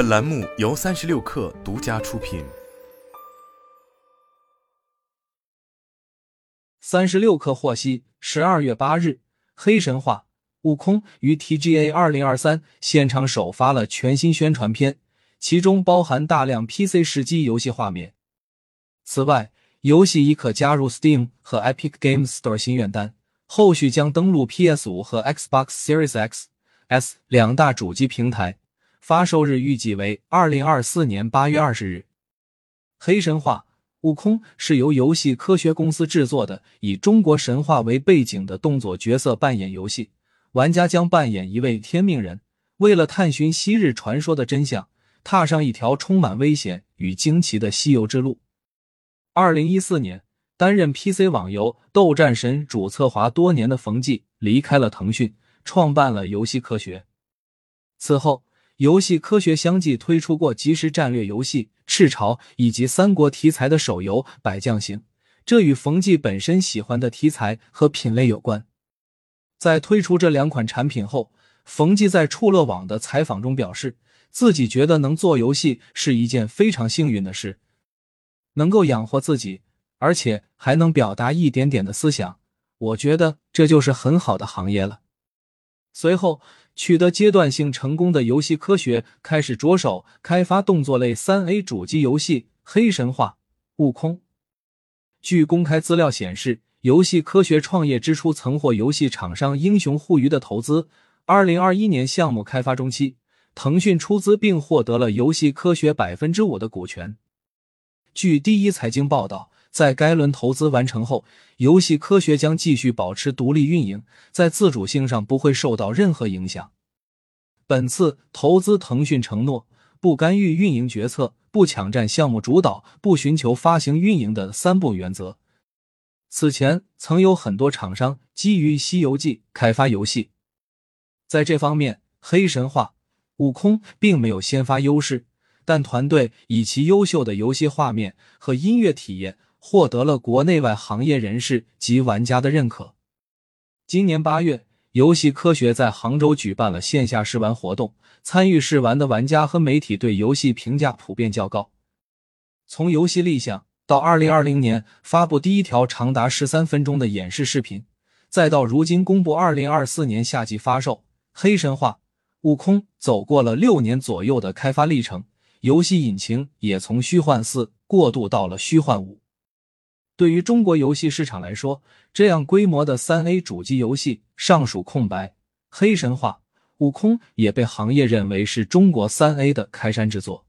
本栏目由三十六氪独家出品。三十六氪获悉，十二月八日，《黑神话：悟空》于 TGA 二零二三现场首发了全新宣传片，其中包含大量 PC 时机游戏画面。此外，游戏已可加入 Steam 和 Epic Games Store 心愿单，后续将登陆 PS 五和 Xbox Series X、S 两大主机平台。发售日预计为二零二四年八月二十日。黑神话：悟空是由游戏科学公司制作的，以中国神话为背景的动作角色扮演游戏。玩家将扮演一位天命人，为了探寻昔日传说的真相，踏上一条充满危险与惊奇的西游之路。二零一四年，担任 PC 网游《斗战神》主策划多年的冯骥离开了腾讯，创办了游戏科学。此后。游戏科学相继推出过即时战略游戏《赤潮》以及三国题材的手游《百将行》，这与冯骥本身喜欢的题材和品类有关。在推出这两款产品后，冯骥在触乐网的采访中表示，自己觉得能做游戏是一件非常幸运的事，能够养活自己，而且还能表达一点点的思想，我觉得这就是很好的行业了。随后。取得阶段性成功的游戏科学开始着手开发动作类三 A 主机游戏《黑神话：悟空》。据公开资料显示，游戏科学创业之初曾获游戏厂商英雄互娱的投资。二零二一年项目开发中期，腾讯出资并获得了游戏科学百分之五的股权。据第一财经报道。在该轮投资完成后，游戏科学将继续保持独立运营，在自主性上不会受到任何影响。本次投资，腾讯承诺不干预运营决策、不抢占项目主导、不寻求发行运营的三不原则。此前曾有很多厂商基于《西游记》开发游戏，在这方面，《黑神话：悟空》并没有先发优势，但团队以其优秀的游戏画面和音乐体验。获得了国内外行业人士及玩家的认可。今年八月，游戏科学在杭州举办了线下试玩活动，参与试玩的玩家和媒体对游戏评价普遍较高。从游戏立项到二零二零年发布第一条长达十三分钟的演示视频，再到如今公布二零二四年夏季发售，《黑神话：悟空》走过了六年左右的开发历程，游戏引擎也从虚幻四过渡到了虚幻五。对于中国游戏市场来说，这样规模的三 A 主机游戏尚属空白。黑神话：悟空也被行业认为是中国三 A 的开山之作。